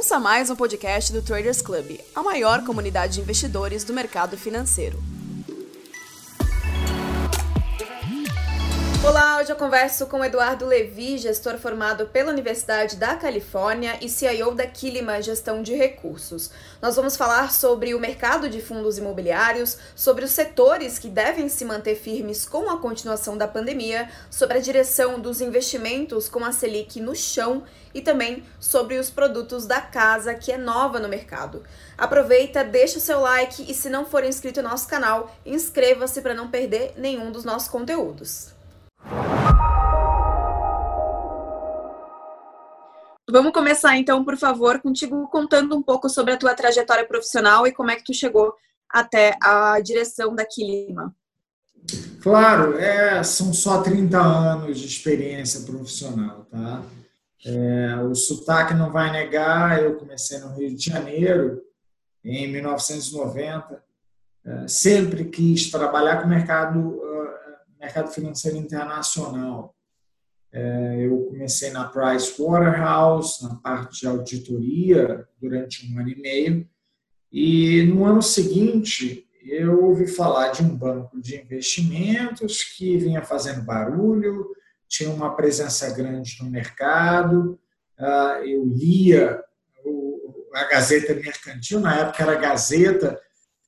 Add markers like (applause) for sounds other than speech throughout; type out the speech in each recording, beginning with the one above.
Ouça mais um podcast do Traders Club, a maior comunidade de investidores do mercado financeiro. Hoje eu converso com Eduardo Levi, gestor formado pela Universidade da Califórnia e CIO da Kilima Gestão de Recursos. Nós vamos falar sobre o mercado de fundos imobiliários, sobre os setores que devem se manter firmes com a continuação da pandemia, sobre a direção dos investimentos com a Selic no chão e também sobre os produtos da casa que é nova no mercado. Aproveita, deixa o seu like e se não for inscrito no nosso canal, inscreva-se para não perder nenhum dos nossos conteúdos. Vamos começar então, por favor, contigo contando um pouco sobre a tua trajetória profissional e como é que tu chegou até a direção da Quilima. Claro, é, são só 30 anos de experiência profissional, tá? É, o sotaque não vai negar, eu comecei no Rio de Janeiro em 1990, é, sempre quis trabalhar com o mercado mercado financeiro internacional. É, eu comecei na Price Waterhouse, na parte de auditoria, durante um ano e meio. E no ano seguinte, eu ouvi falar de um banco de investimentos que vinha fazendo barulho, tinha uma presença grande no mercado. Ah, eu lia a Gazeta Mercantil, na época era Gazeta,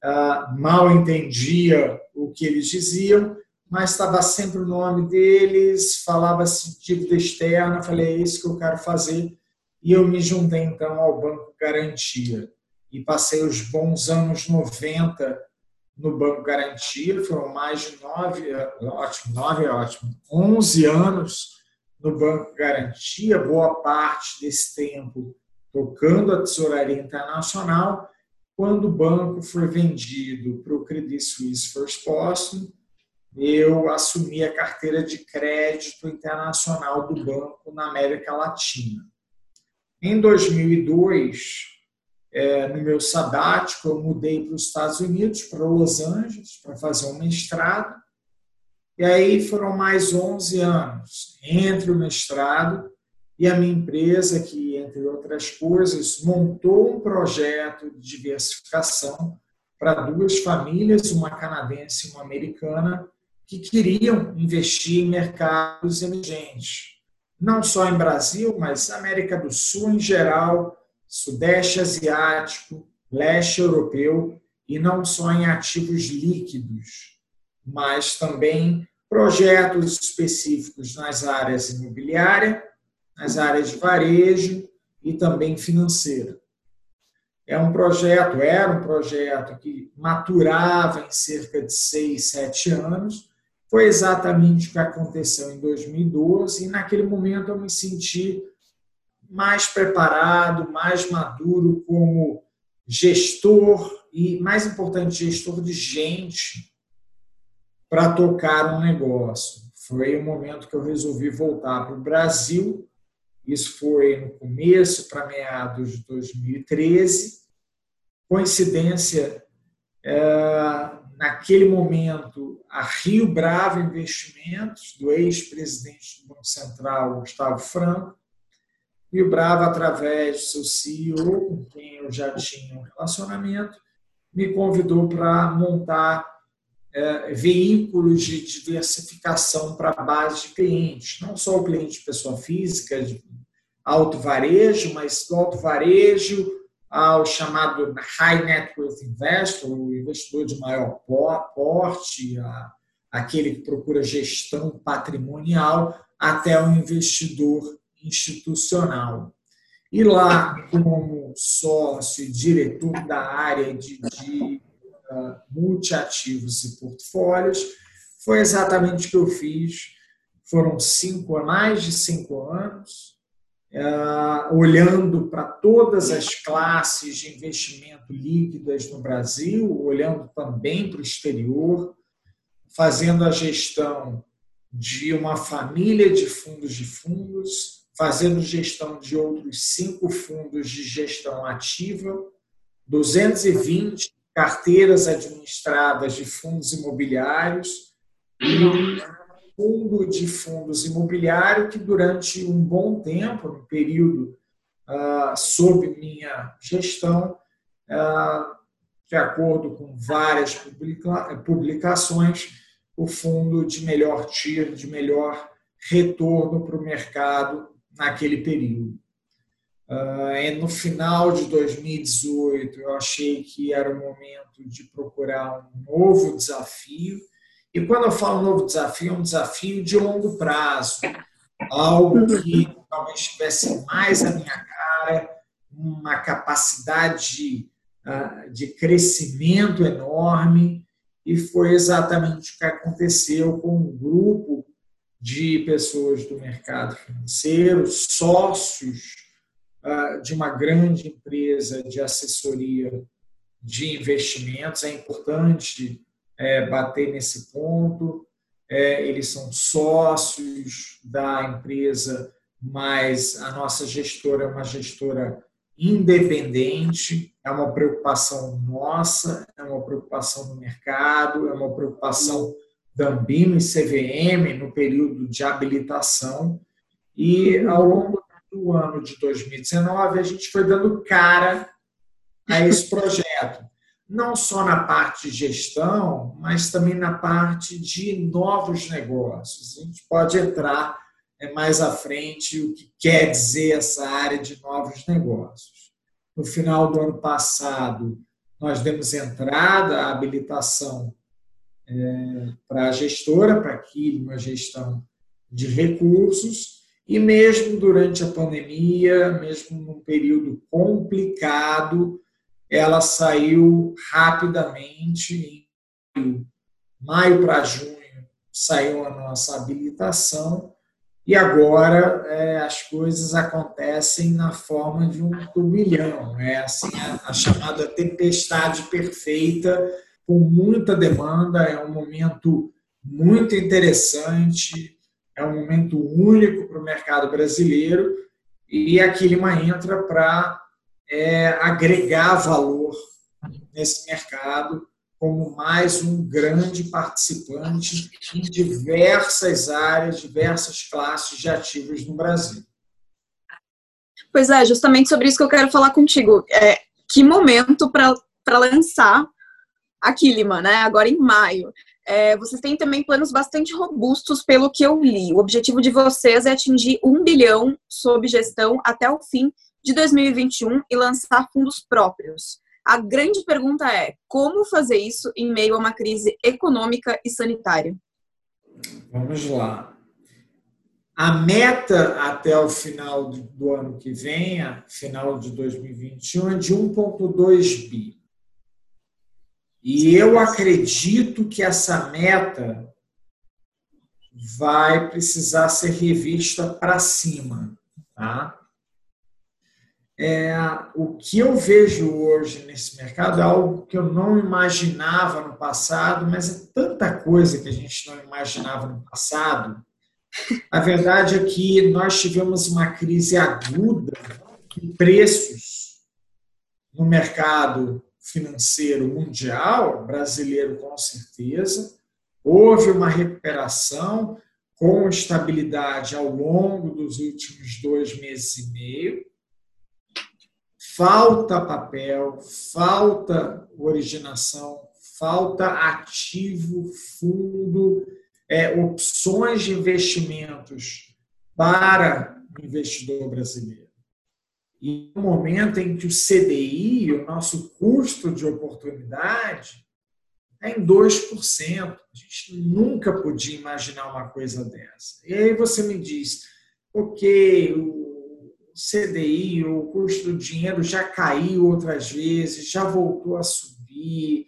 ah, mal entendia o que eles diziam, mas estava sempre o nome deles, falava-se dívida externa, falei, é isso que eu quero fazer. E eu me juntei, então, ao Banco Garantia. E passei os bons anos 90 no Banco Garantia, foram mais de nove, ótimo, nove é ótimo, onze anos no Banco Garantia, boa parte desse tempo tocando a tesouraria internacional, quando o banco foi vendido para o Credit Suisse First Boston, eu assumi a carteira de crédito internacional do banco na América Latina. Em 2002, é, no meu sabático, eu mudei para os Estados Unidos, para Los Angeles, para fazer um mestrado. E aí foram mais 11 anos entre o mestrado e a minha empresa, que, entre outras coisas, montou um projeto de diversificação para duas famílias, uma canadense e uma americana, que queriam investir em mercados emergentes, não só em Brasil, mas América do Sul em geral, Sudeste Asiático, Leste Europeu, e não só em ativos líquidos, mas também projetos específicos nas áreas imobiliária, nas áreas de varejo e também financeira. É um projeto, era um projeto que maturava em cerca de seis, sete anos, foi exatamente o que aconteceu em 2012 e naquele momento eu me senti mais preparado, mais maduro como gestor e, mais importante, gestor de gente para tocar um negócio. Foi o momento que eu resolvi voltar para o Brasil. Isso foi no começo, para meados de 2013. Coincidência, é, naquele momento, a Rio Bravo Investimentos, do ex-presidente do Banco Central, Gustavo Franco, Rio Bravo, através do seu CEO, com quem eu já tinha um relacionamento, me convidou para montar é, veículos de diversificação para a base de clientes, não só o cliente de pessoa física, de alto varejo, mas do alto varejo, ao chamado High Net Worth Investor, o investidor de maior porte, aquele que procura gestão patrimonial, até o investidor institucional. E lá, como sócio e diretor da área de, de uh, multiativos e portfólios, foi exatamente o que eu fiz. Foram cinco, mais de cinco anos, Uh, olhando para todas as classes de investimento líquidas no Brasil, olhando também para o exterior, fazendo a gestão de uma família de fundos de fundos, fazendo gestão de outros cinco fundos de gestão ativa, 220 carteiras administradas de fundos imobiliários e fundo de fundos imobiliários que durante um bom tempo, no período uh, sob minha gestão, uh, de acordo com várias publica publicações, o fundo de melhor tiro, de melhor retorno para o mercado naquele período. Uh, no final de 2018, eu achei que era o momento de procurar um novo desafio. E quando eu falo novo desafio, é um desafio de longo prazo, algo que talvez tivesse mais a minha cara, uma capacidade uh, de crescimento enorme. E foi exatamente o que aconteceu com um grupo de pessoas do mercado financeiro, sócios ah, de uma grande empresa de assessoria de investimentos. É importante é, bater nesse ponto. É, eles são sócios da empresa, mas a nossa gestora é uma gestora independente, é uma preocupação nossa, é uma preocupação do mercado, é uma preocupação da Ambima e CVM no período de habilitação. E ao longo do ano de 2019, a gente foi dando cara a esse projeto. Não só na parte de gestão, mas também na parte de novos negócios. A gente pode entrar é, mais à frente o que quer dizer essa área de novos negócios. No final do ano passado, nós demos entrada à habilitação é, para a gestora, para aquilo, uma gestão de recursos, e mesmo durante a pandemia, mesmo num período complicado, ela saiu rapidamente, em maio para junho saiu a nossa habilitação, e agora é, as coisas acontecem na forma de um turbilhão, é assim a, a chamada tempestade perfeita, com muita demanda, é um momento muito interessante, é um momento único para o mercado brasileiro. E a Quilima entra para é, agregar valor nesse mercado como mais um grande participante em diversas áreas, diversas classes de ativos no Brasil. Pois é, justamente sobre isso que eu quero falar contigo. É, que momento para lançar a Kilima, né? Agora em maio. É, vocês têm também planos bastante robustos, pelo que eu li. O objetivo de vocês é atingir um bilhão sob gestão até o fim de 2021 e lançar fundos próprios. A grande pergunta é: como fazer isso em meio a uma crise econômica e sanitária? Vamos lá. A meta até o final do ano que vem, final de 2021, é de 1,2 bi. E eu acredito que essa meta vai precisar ser revista para cima. Tá? É, o que eu vejo hoje nesse mercado é algo que eu não imaginava no passado, mas é tanta coisa que a gente não imaginava no passado. A verdade é que nós tivemos uma crise aguda em preços no mercado financeiro mundial, brasileiro com certeza, houve uma recuperação com estabilidade ao longo dos últimos dois meses e meio. Falta papel, falta originação, falta ativo, fundo, é, opções de investimentos para o investidor brasileiro. E no momento em que o CDI, o nosso custo de oportunidade, é em 2%. A gente nunca podia imaginar uma coisa dessa. E aí você me diz, ok, o CDI, o custo do dinheiro já caiu outras vezes, já voltou a subir,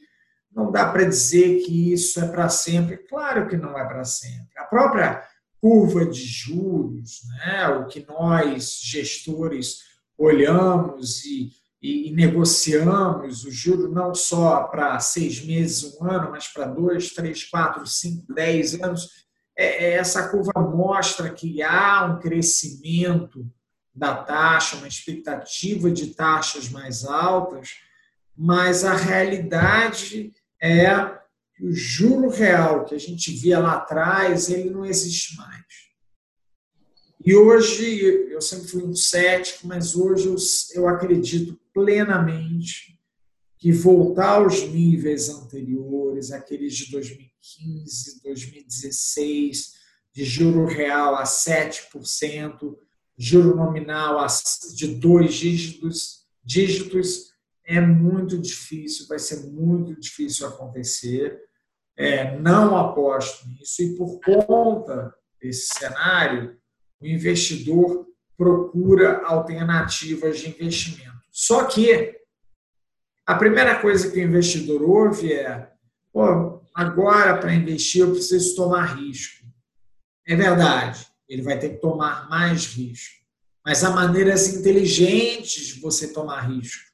não dá para dizer que isso é para sempre. Claro que não é para sempre. A própria curva de juros, né, o que nós, gestores, olhamos e, e, e negociamos o juro não só para seis meses, um ano, mas para dois, três, quatro, cinco, dez anos, é, é, essa curva mostra que há um crescimento da taxa, uma expectativa de taxas mais altas, mas a realidade é que o juro real que a gente via lá atrás, ele não existe mais. E hoje, eu sempre fui um cético, mas hoje eu, eu acredito plenamente que voltar aos níveis anteriores, aqueles de 2015, 2016, de juro real a 7%, juro nominal de dois dígitos, dígitos é muito difícil, vai ser muito difícil acontecer. É, não aposto nisso e por conta desse cenário, o investidor procura alternativas de investimento. Só que a primeira coisa que o investidor ouve é: agora para investir eu preciso tomar risco. É verdade, ele vai ter que tomar mais risco. Mas há maneiras inteligentes de você tomar risco.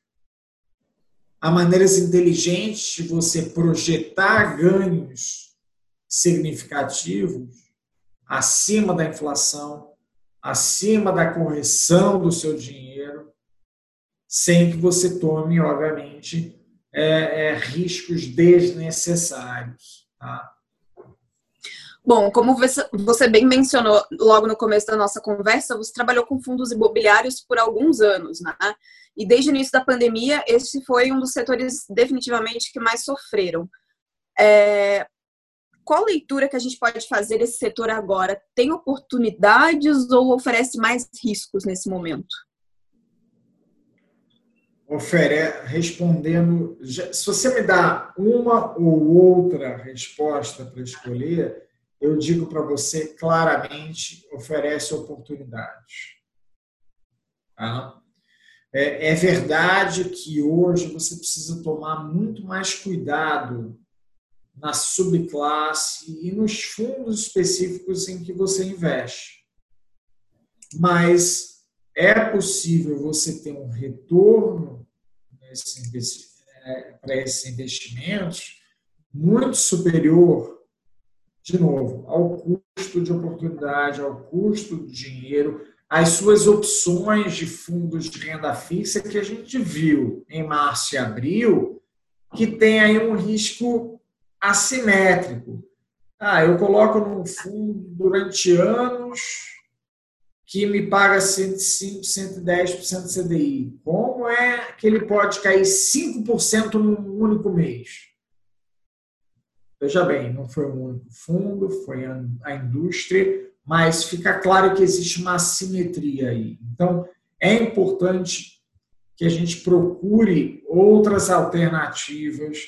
Há maneiras inteligentes de você projetar ganhos significativos acima da inflação, acima da correção do seu dinheiro, sem que você tome, obviamente, é, é, riscos desnecessários. Tá? Bom, como você bem mencionou logo no começo da nossa conversa, você trabalhou com fundos imobiliários por alguns anos, né? E desde o início da pandemia, esse foi um dos setores definitivamente que mais sofreram. É... Qual leitura que a gente pode fazer desse setor agora? Tem oportunidades ou oferece mais riscos nesse momento? Ofere... Respondendo, se você me dá uma ou outra resposta para escolher, eu digo para você claramente, oferece oportunidades. Tá? É, é verdade que hoje você precisa tomar muito mais cuidado na subclasse e nos fundos específicos em que você investe. Mas é possível você ter um retorno é, para esses investimentos muito superior de novo, ao custo de oportunidade, ao custo do dinheiro, as suas opções de fundos de renda fixa que a gente viu em março e abril, que tem aí um risco assimétrico. Ah, eu coloco num fundo durante anos que me paga 105, 110% CDI. Como é que ele pode cair 5% num único mês? Veja bem, não foi um único fundo, foi a indústria, mas fica claro que existe uma assimetria aí. Então, é importante que a gente procure outras alternativas,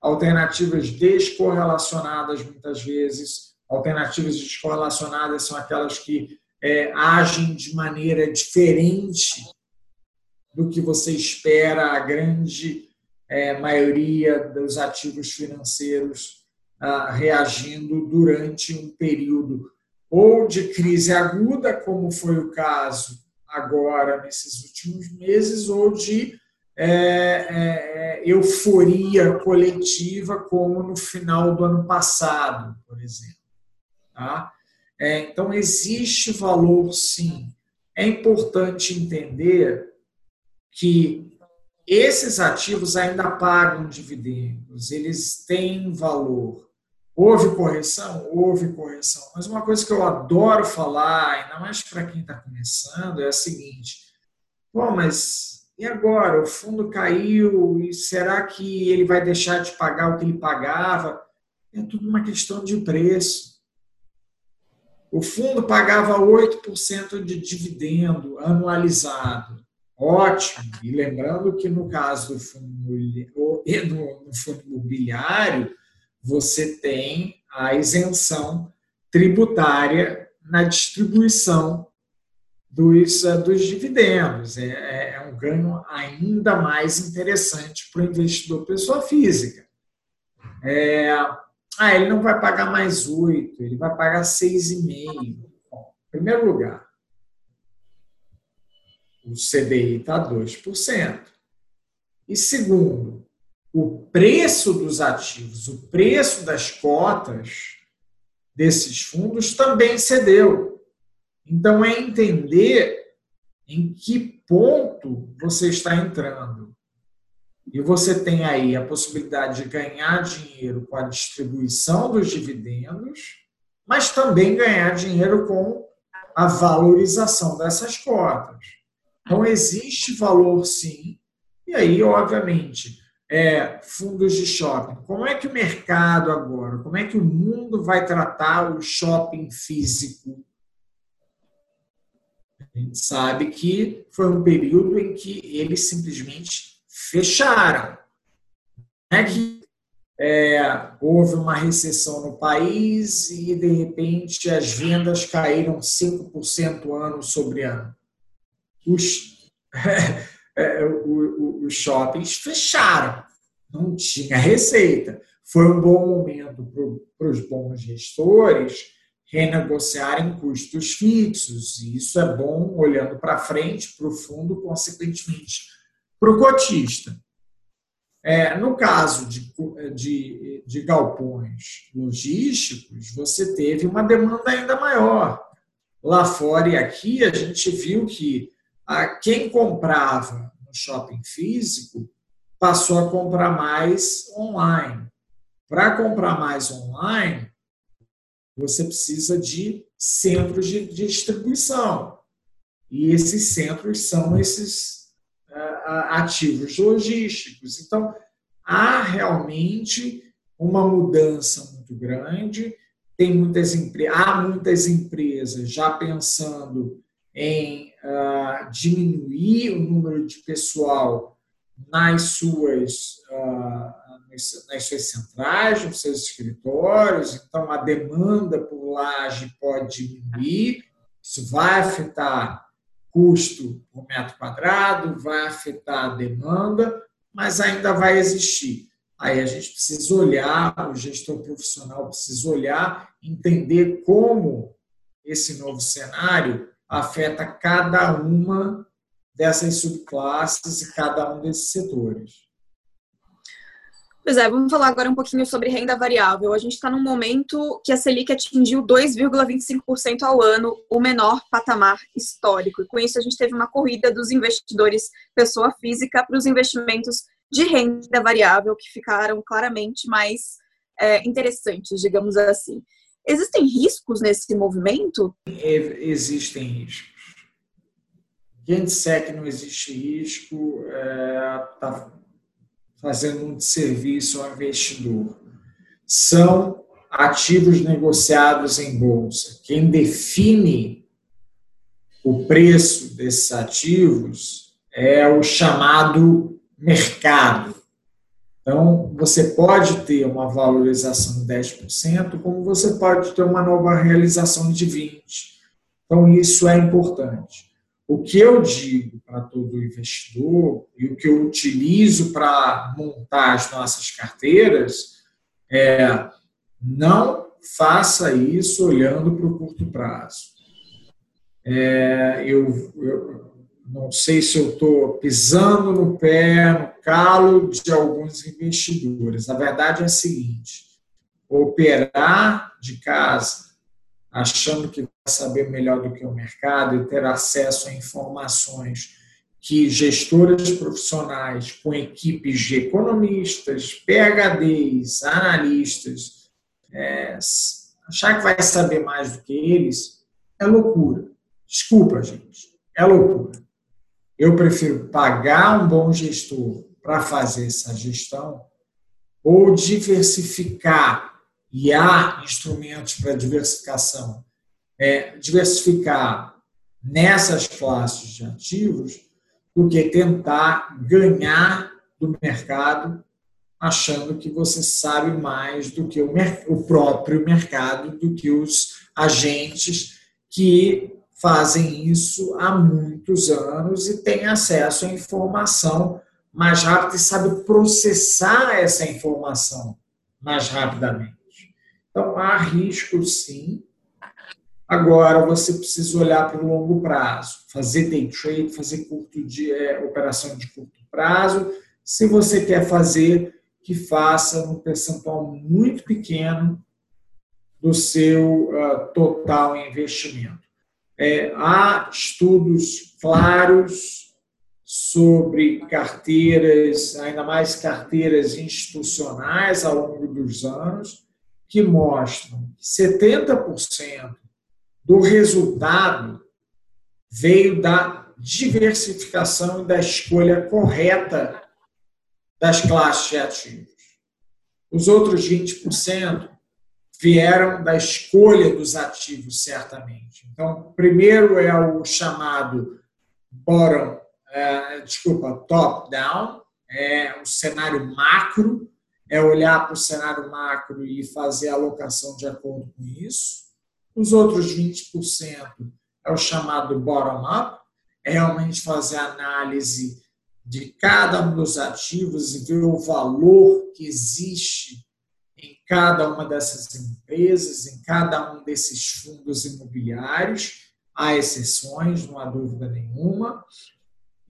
alternativas descorrelacionadas muitas vezes. Alternativas descorrelacionadas são aquelas que é, agem de maneira diferente do que você espera a grande é, maioria dos ativos financeiros reagindo durante um período ou de crise aguda, como foi o caso agora nesses últimos meses, ou de é, é, euforia coletiva, como no final do ano passado, por exemplo. Tá? É, então, existe valor, sim. É importante entender que esses ativos ainda pagam dividendos, eles têm valor. Houve correção? Houve correção. Mas uma coisa que eu adoro falar, ainda mais para quem está começando, é a seguinte: bom, mas e agora? O fundo caiu e será que ele vai deixar de pagar o que ele pagava? É tudo uma questão de preço. O fundo pagava 8% de dividendo anualizado. Ótimo. E lembrando que no caso do fundo, no fundo imobiliário, você tem a isenção tributária na distribuição dos, eh, dos dividendos. É, é, é um ganho ainda mais interessante para o investidor pessoa física. É, ah, ele não vai pagar mais 8, ele vai pagar 6,5. em primeiro lugar, o CDI está 2%. E segundo, o preço dos ativos, o preço das cotas desses fundos também cedeu. Então, é entender em que ponto você está entrando. E você tem aí a possibilidade de ganhar dinheiro com a distribuição dos dividendos, mas também ganhar dinheiro com a valorização dessas cotas. Então, existe valor sim, e aí, obviamente, é, fundos de shopping. Como é que o mercado agora, como é que o mundo vai tratar o shopping físico? A gente sabe que foi um período em que eles simplesmente fecharam. Não é que é, houve uma recessão no país e, de repente, as vendas caíram 5% ano sobre ano. Os, (laughs) é, os shoppings fecharam, não tinha receita. Foi um bom momento para os bons gestores renegociarem custos fixos, e isso é bom olhando para frente, para o fundo, consequentemente, para o cotista. É, no caso de, de, de galpões logísticos, você teve uma demanda ainda maior. Lá fora e aqui, a gente viu que a, quem comprava no shopping físico passou a comprar mais online. Para comprar mais online, você precisa de centros de, distribuição. E esses centros são esses ativos logísticos. Então, há realmente uma mudança muito grande. Tem muitas há muitas empresas já pensando em uh, diminuir o número de pessoal nas suas, uh, nas suas centrais, nos seus escritórios. Então, a demanda por laje pode diminuir. Isso vai afetar custo por metro quadrado, vai afetar a demanda, mas ainda vai existir. Aí a gente precisa olhar, o gestor profissional precisa olhar, entender como esse novo cenário afeta cada uma dessas subclasses e cada um desses setores. Pois é, vamos falar agora um pouquinho sobre renda variável. A gente está num momento que a Selic atingiu 2,25% ao ano, o menor patamar histórico. E com isso, a gente teve uma corrida dos investidores pessoa física para os investimentos de renda variável, que ficaram claramente mais é, interessantes, digamos assim. Existem riscos nesse movimento? Existem riscos. Quem disser que não existe risco está é, tá fazendo um serviço ao investidor. São ativos negociados em bolsa. Quem define o preço desses ativos é o chamado mercado. Então, você pode ter uma valorização de 10%, como você pode ter uma nova realização de 20%. Então, isso é importante. O que eu digo para todo investidor e o que eu utilizo para montar as nossas carteiras é não faça isso olhando para o curto prazo. É, eu, eu não sei se eu estou pisando no pé, no calo de alguns investidores. A verdade é a seguinte: operar de casa achando que vai saber melhor do que o mercado e ter acesso a informações que gestoras profissionais com equipes de economistas, PHDs, analistas, é, achar que vai saber mais do que eles é loucura. Desculpa, gente, é loucura. Eu prefiro pagar um bom gestor para fazer essa gestão ou diversificar e há instrumentos para diversificação, é, diversificar nessas classes de ativos do que tentar ganhar do mercado achando que você sabe mais do que o, o próprio mercado, do que os agentes que fazem isso há muitos anos e têm acesso à informação mais rápido e sabe processar essa informação mais rapidamente. Então, há risco sim. Agora, você precisa olhar para o longo prazo, fazer day trade, fazer curto de, é, operação de curto prazo. Se você quer fazer, que faça um percentual muito pequeno do seu uh, total investimento. É, há estudos claros sobre carteiras, ainda mais carteiras institucionais ao longo dos anos, que mostram que 70% do resultado veio da diversificação e da escolha correta das classes de ativos. Os outros 20% vieram da escolha dos ativos, certamente. Então, primeiro é o chamado bottom, é, desculpa, top-down, é o cenário macro, é olhar para o cenário macro e fazer a alocação de acordo com isso. Os outros 20% é o chamado bottom-up, é realmente fazer a análise de cada um dos ativos e ver o valor que existe em cada uma dessas empresas, em cada um desses fundos imobiliários. Há exceções, não há dúvida nenhuma.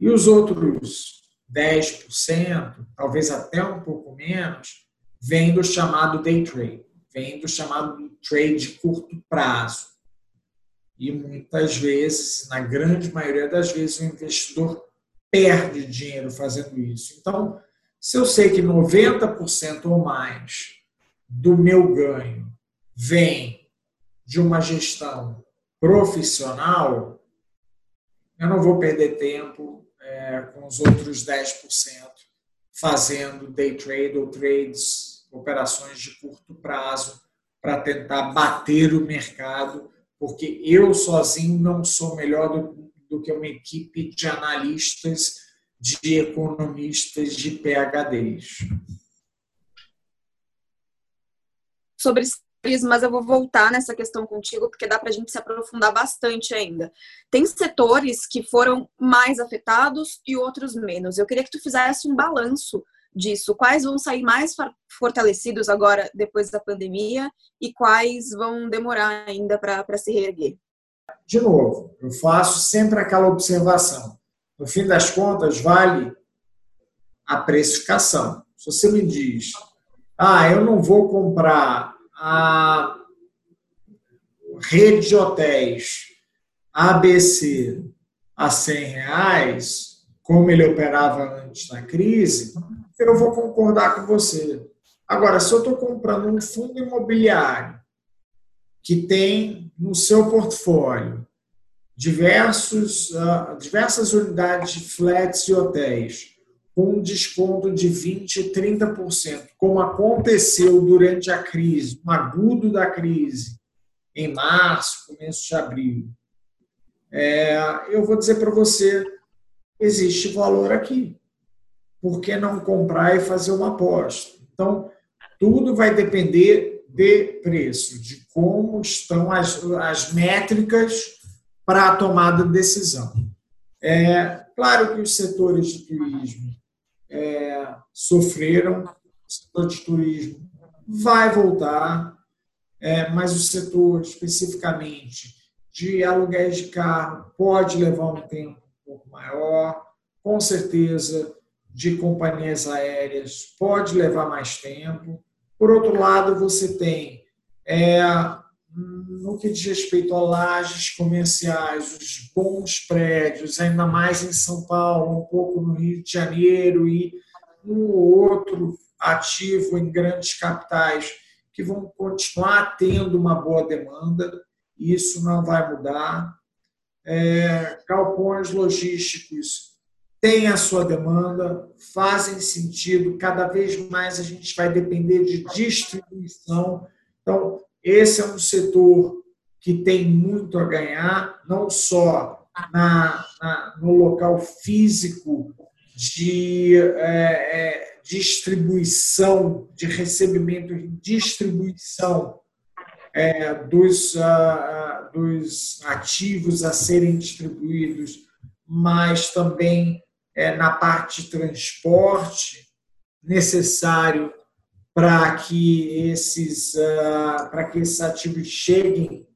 E os outros 10%, talvez até um pouco menos, vem do chamado day trade, vem do chamado trade de curto prazo. E muitas vezes, na grande maioria das vezes, o investidor perde dinheiro fazendo isso. Então, se eu sei que 90% ou mais do meu ganho vem de uma gestão profissional, eu não vou perder tempo é, com os outros 10% fazendo day trade ou trades, operações de curto prazo, para tentar bater o mercado, porque eu sozinho não sou melhor do, do que uma equipe de analistas, de economistas, de PHDs. Sobre mas eu vou voltar nessa questão contigo, porque dá para a gente se aprofundar bastante ainda. Tem setores que foram mais afetados e outros menos. Eu queria que tu fizesse um balanço disso. Quais vão sair mais fortalecidos agora, depois da pandemia, e quais vão demorar ainda para se reerguer? de novo, eu faço sempre aquela observação. No fim das contas, vale a precificação. Se você me diz, ah, eu não vou comprar a rede de hotéis ABC a 100 reais, como ele operava antes da crise, eu vou concordar com você. Agora, se eu estou comprando um fundo imobiliário que tem no seu portfólio diversos, uh, diversas unidades de flats e hotéis com um desconto de 20%, 30%, como aconteceu durante a crise, agudo da crise, em março, começo de abril. É, eu vou dizer para você, existe valor aqui. Por que não comprar e fazer uma aposta? Então, tudo vai depender de preço, de como estão as, as métricas para a tomada de decisão. É, claro que os setores de turismo é, sofreram, o setor de turismo vai voltar, é, mas o setor especificamente de aluguéis de carro pode levar um tempo um pouco maior, com certeza de companhias aéreas pode levar mais tempo. Por outro lado, você tem, é, no que diz respeito a lajes comerciais, os bons prédios, ainda mais em São Paulo, um pouco no Rio de Janeiro e um ou outro ativo em grandes capitais que vão continuar tendo uma boa demanda, isso não vai mudar. É, logísticos têm a sua demanda, fazem sentido, cada vez mais a gente vai depender de distribuição. Então, esse é um setor que tem muito a ganhar, não só na, na no local físico de é, é, distribuição, de recebimento e distribuição é, dos, dos ativos a serem distribuídos, mas também é, na parte de transporte necessário para que esses uh, para que esses ativos cheguem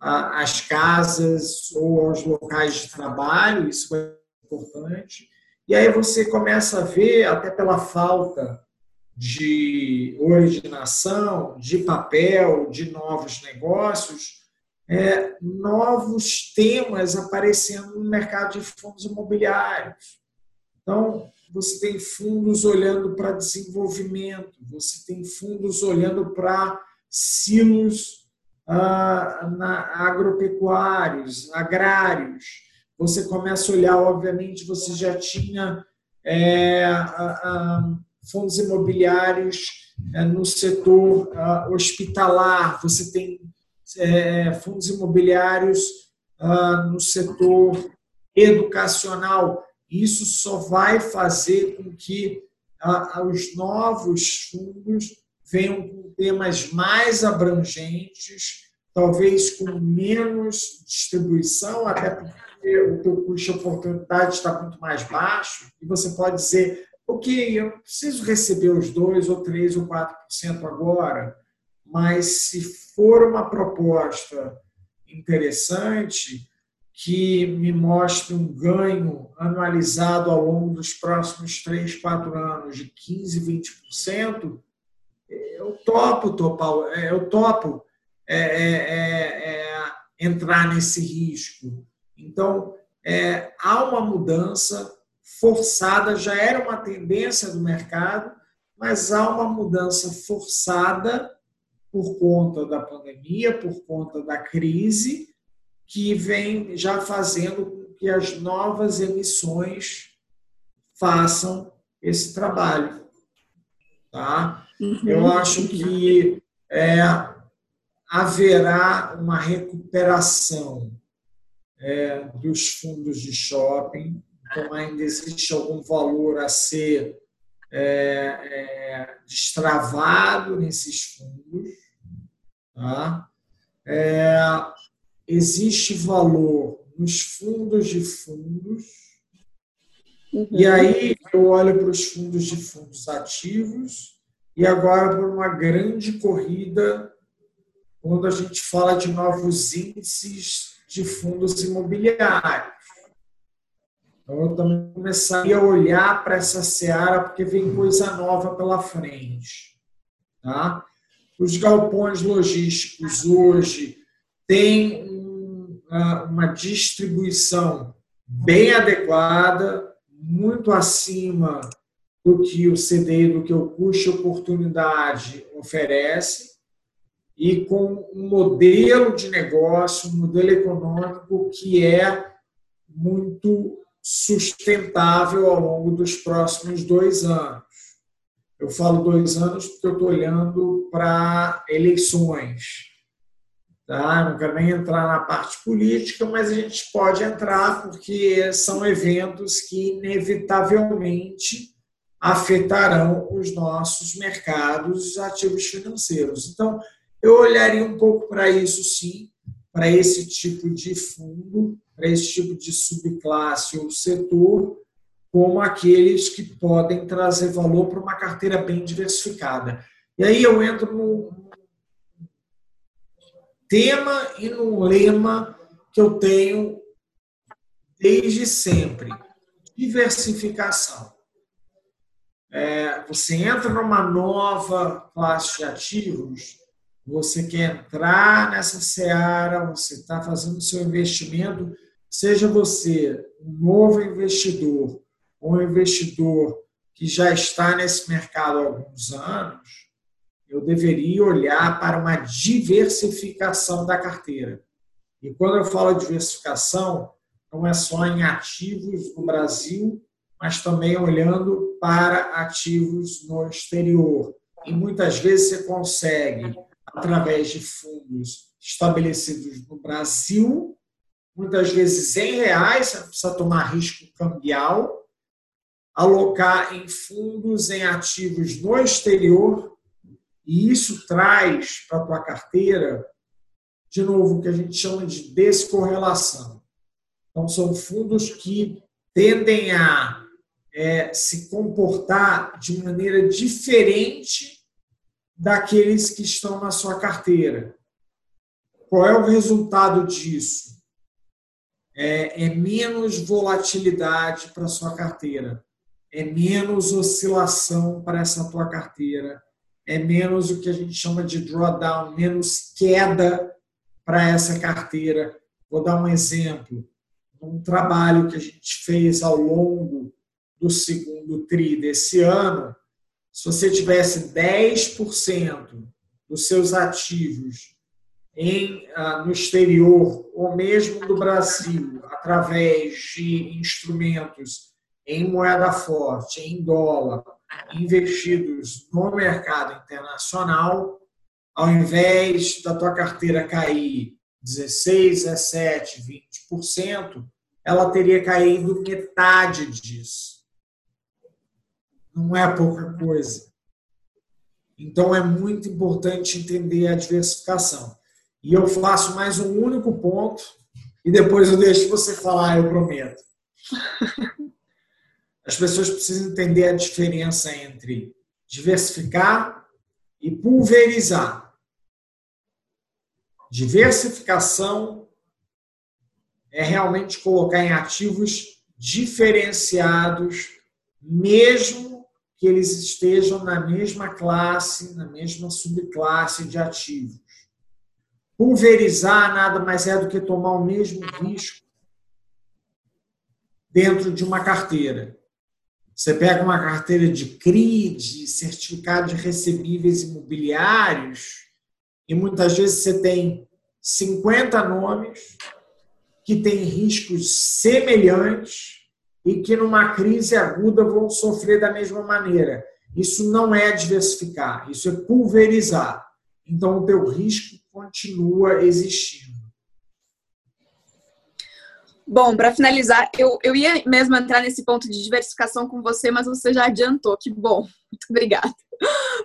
às casas ou aos locais de trabalho isso é importante. E aí você começa a ver até pela falta de originação de papel de novos negócios é, novos temas aparecendo no mercado de fundos imobiliários. Então, você tem fundos olhando para desenvolvimento, você tem fundos olhando para silos ah, na, agropecuários, agrários. Você começa a olhar, obviamente, você já tinha é, fundos imobiliários é, no setor ah, hospitalar, você tem é, fundos imobiliários ah, no setor educacional. Isso só vai fazer com que os novos fundos venham com temas mais abrangentes, talvez com menos distribuição, até porque o teu custo de oportunidade está muito mais baixo, e você pode dizer, ok, eu preciso receber os 2 ou 3 ou 4% agora, mas se for uma proposta interessante, que me mostre um ganho anualizado ao longo dos próximos 3, 4 anos de 15, 20%, eu topo topar, é, eu topo é, é, é, é, entrar nesse risco. Então, é, há uma mudança forçada, já era uma tendência do mercado, mas há uma mudança forçada por conta da pandemia, por conta da crise, que vem já fazendo com que as novas emissões façam esse trabalho. Tá? Uhum. Eu acho que é, haverá uma recuperação é, dos fundos de shopping, então ainda existe algum valor a ser é, é, destravado nesses fundos. Tá? Existe valor nos fundos de fundos, uhum. e aí eu olho para os fundos de fundos ativos e agora por uma grande corrida quando a gente fala de novos índices de fundos imobiliários. Então, eu também começaria a olhar para essa seara, porque vem coisa nova pela frente. Tá? Os galpões logísticos hoje têm uma distribuição bem adequada, muito acima do que o CDI, do que o custo oportunidade oferece, e com um modelo de negócio, um modelo econômico que é muito sustentável ao longo dos próximos dois anos. Eu falo dois anos porque eu estou olhando para eleições. Tá? Não quero nem entrar na parte política, mas a gente pode entrar porque são eventos que inevitavelmente afetarão os nossos mercados ativos financeiros. Então, eu olharia um pouco para isso, sim, para esse tipo de fundo, para esse tipo de subclasse ou setor, como aqueles que podem trazer valor para uma carteira bem diversificada. E aí eu entro no tema e no lema que eu tenho desde sempre: diversificação. É, você entra numa nova classe de ativos, você quer entrar nessa seara, você está fazendo seu investimento, seja você um novo investidor ou um investidor que já está nesse mercado há alguns anos, eu deveria olhar para uma diversificação da carteira. E quando eu falo diversificação, não é só em ativos no Brasil, mas também olhando para ativos no exterior. E muitas vezes você consegue, através de fundos estabelecidos no Brasil, muitas vezes em reais, você precisa tomar risco cambial, alocar em fundos em ativos no exterior, e isso traz para a tua carteira, de novo, o que a gente chama de descorrelação. Então, são fundos que tendem a é, se comportar de maneira diferente daqueles que estão na sua carteira. Qual é o resultado disso? É, é menos volatilidade para sua carteira, é menos oscilação para essa tua carteira, é menos o que a gente chama de drawdown, menos queda para essa carteira. Vou dar um exemplo. Um trabalho que a gente fez ao longo do segundo TRI desse ano, se você tivesse 10% dos seus ativos em, ah, no exterior, ou mesmo do Brasil, através de instrumentos em moeda forte, em dólar, investidos no mercado internacional, ao invés da tua carteira cair 16, 17, 20%, ela teria caído metade disso. Não é pouca coisa. Então é muito importante entender a diversificação. E eu faço mais um único ponto e depois eu deixo você falar, eu prometo. (laughs) As pessoas precisam entender a diferença entre diversificar e pulverizar. Diversificação é realmente colocar em ativos diferenciados, mesmo que eles estejam na mesma classe, na mesma subclasse de ativos. Pulverizar nada mais é do que tomar o mesmo risco dentro de uma carteira. Você pega uma carteira de CRI, de certificado de recebíveis imobiliários, e muitas vezes você tem 50 nomes que têm riscos semelhantes e que numa crise aguda vão sofrer da mesma maneira. Isso não é diversificar, isso é pulverizar. Então o teu risco continua existindo. Bom, para finalizar, eu, eu ia mesmo entrar nesse ponto de diversificação com você, mas você já adiantou. Que bom. (laughs) Muito obrigada.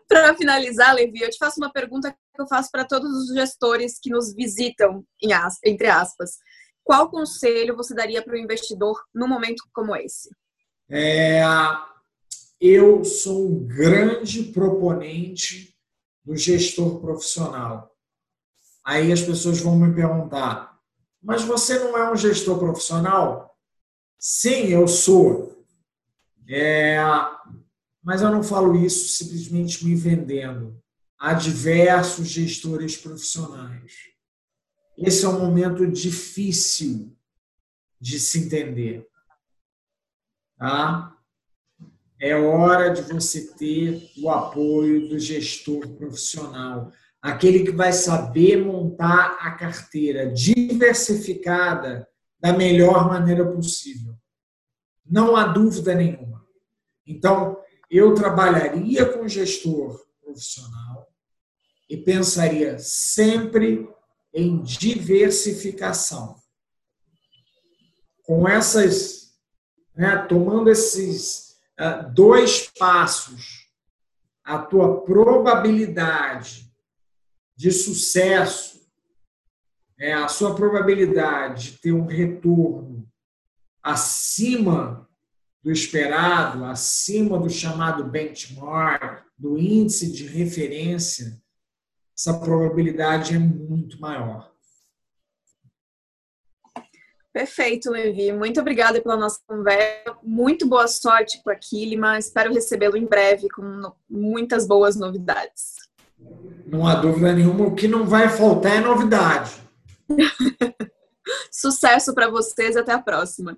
para finalizar, Levi, eu te faço uma pergunta que eu faço para todos os gestores que nos visitam, em as, entre aspas. Qual conselho você daria para o investidor num momento como esse? É, eu sou um grande proponente do gestor profissional. Aí as pessoas vão me perguntar, mas você não é um gestor profissional? Sim, eu sou. É, mas eu não falo isso simplesmente me vendendo. Há diversos gestores profissionais. Esse é um momento difícil de se entender. Tá? É hora de você ter o apoio do gestor profissional aquele que vai saber montar a carteira diversificada da melhor maneira possível. Não há dúvida nenhuma. Então, eu trabalharia com gestor profissional e pensaria sempre em diversificação. Com essas, né, tomando esses uh, dois passos, a tua probabilidade de sucesso, é, a sua probabilidade de ter um retorno acima do esperado, acima do chamado benchmark, do índice de referência, essa probabilidade é muito maior. Perfeito, Levi. Muito obrigada pela nossa conversa. Muito boa sorte com a Kilima. Espero recebê-lo em breve com muitas boas novidades. Não há dúvida nenhuma. O que não vai faltar é novidade. (laughs) Sucesso para vocês. Até a próxima.